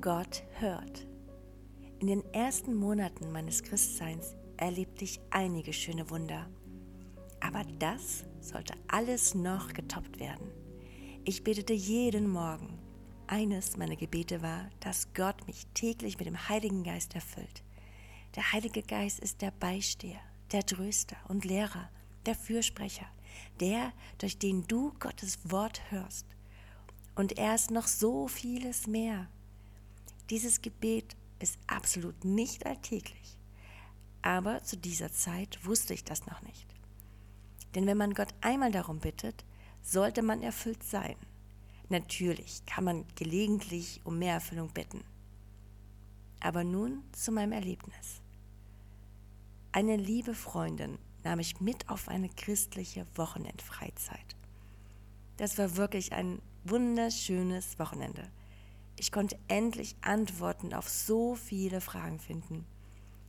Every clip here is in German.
Gott hört. In den ersten Monaten meines Christseins erlebte ich einige schöne Wunder. Aber das sollte alles noch getoppt werden. Ich betete jeden Morgen. Eines meiner Gebete war, dass Gott mich täglich mit dem Heiligen Geist erfüllt. Der Heilige Geist ist der Beisteher, der Tröster und Lehrer, der Fürsprecher, der, durch den du Gottes Wort hörst. Und er ist noch so vieles mehr. Dieses Gebet ist absolut nicht alltäglich. Aber zu dieser Zeit wusste ich das noch nicht. Denn wenn man Gott einmal darum bittet, sollte man erfüllt sein. Natürlich kann man gelegentlich um mehr Erfüllung bitten. Aber nun zu meinem Erlebnis. Eine liebe Freundin nahm ich mit auf eine christliche Wochenendfreizeit. Das war wirklich ein wunderschönes Wochenende. Ich konnte endlich Antworten auf so viele Fragen finden.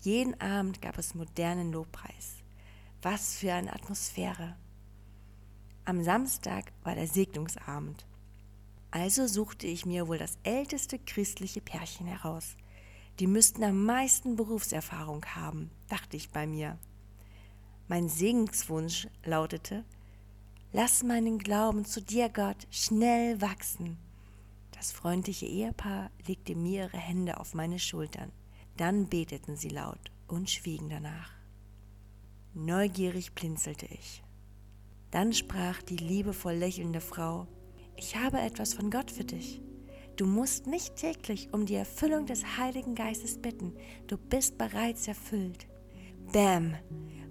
Jeden Abend gab es modernen Lobpreis. Was für eine Atmosphäre. Am Samstag war der Segnungsabend. Also suchte ich mir wohl das älteste christliche Pärchen heraus. Die müssten am meisten Berufserfahrung haben, dachte ich bei mir. Mein Segenswunsch lautete, Lass meinen Glauben zu dir, Gott, schnell wachsen. Das freundliche Ehepaar legte mir ihre Hände auf meine Schultern. Dann beteten sie laut und schwiegen danach. Neugierig blinzelte ich. Dann sprach die liebevoll lächelnde Frau, ich habe etwas von Gott für dich. Du musst nicht täglich um die Erfüllung des Heiligen Geistes bitten, du bist bereits erfüllt. Bäm!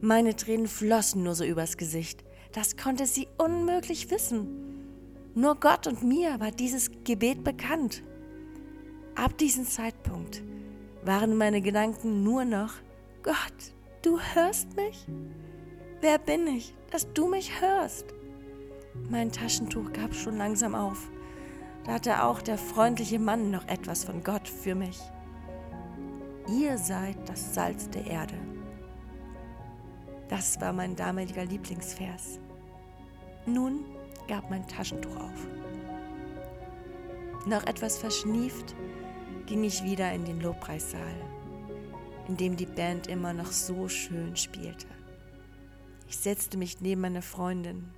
Meine Tränen flossen nur so übers Gesicht. Das konnte sie unmöglich wissen. Nur Gott und mir war dieses Gebet bekannt. Ab diesem Zeitpunkt waren meine Gedanken nur noch, Gott, du hörst mich? Wer bin ich, dass du mich hörst? Mein Taschentuch gab schon langsam auf. Da hatte auch der freundliche Mann noch etwas von Gott für mich. Ihr seid das Salz der Erde. Das war mein damaliger Lieblingsvers. Nun gab mein Taschentuch auf. Noch etwas verschnieft ging ich wieder in den Lobpreissaal, in dem die Band immer noch so schön spielte. Ich setzte mich neben meine Freundin.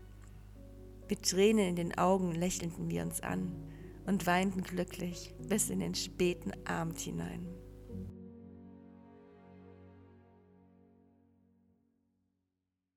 Mit Tränen in den Augen lächelten wir uns an und weinten glücklich bis in den späten Abend hinein.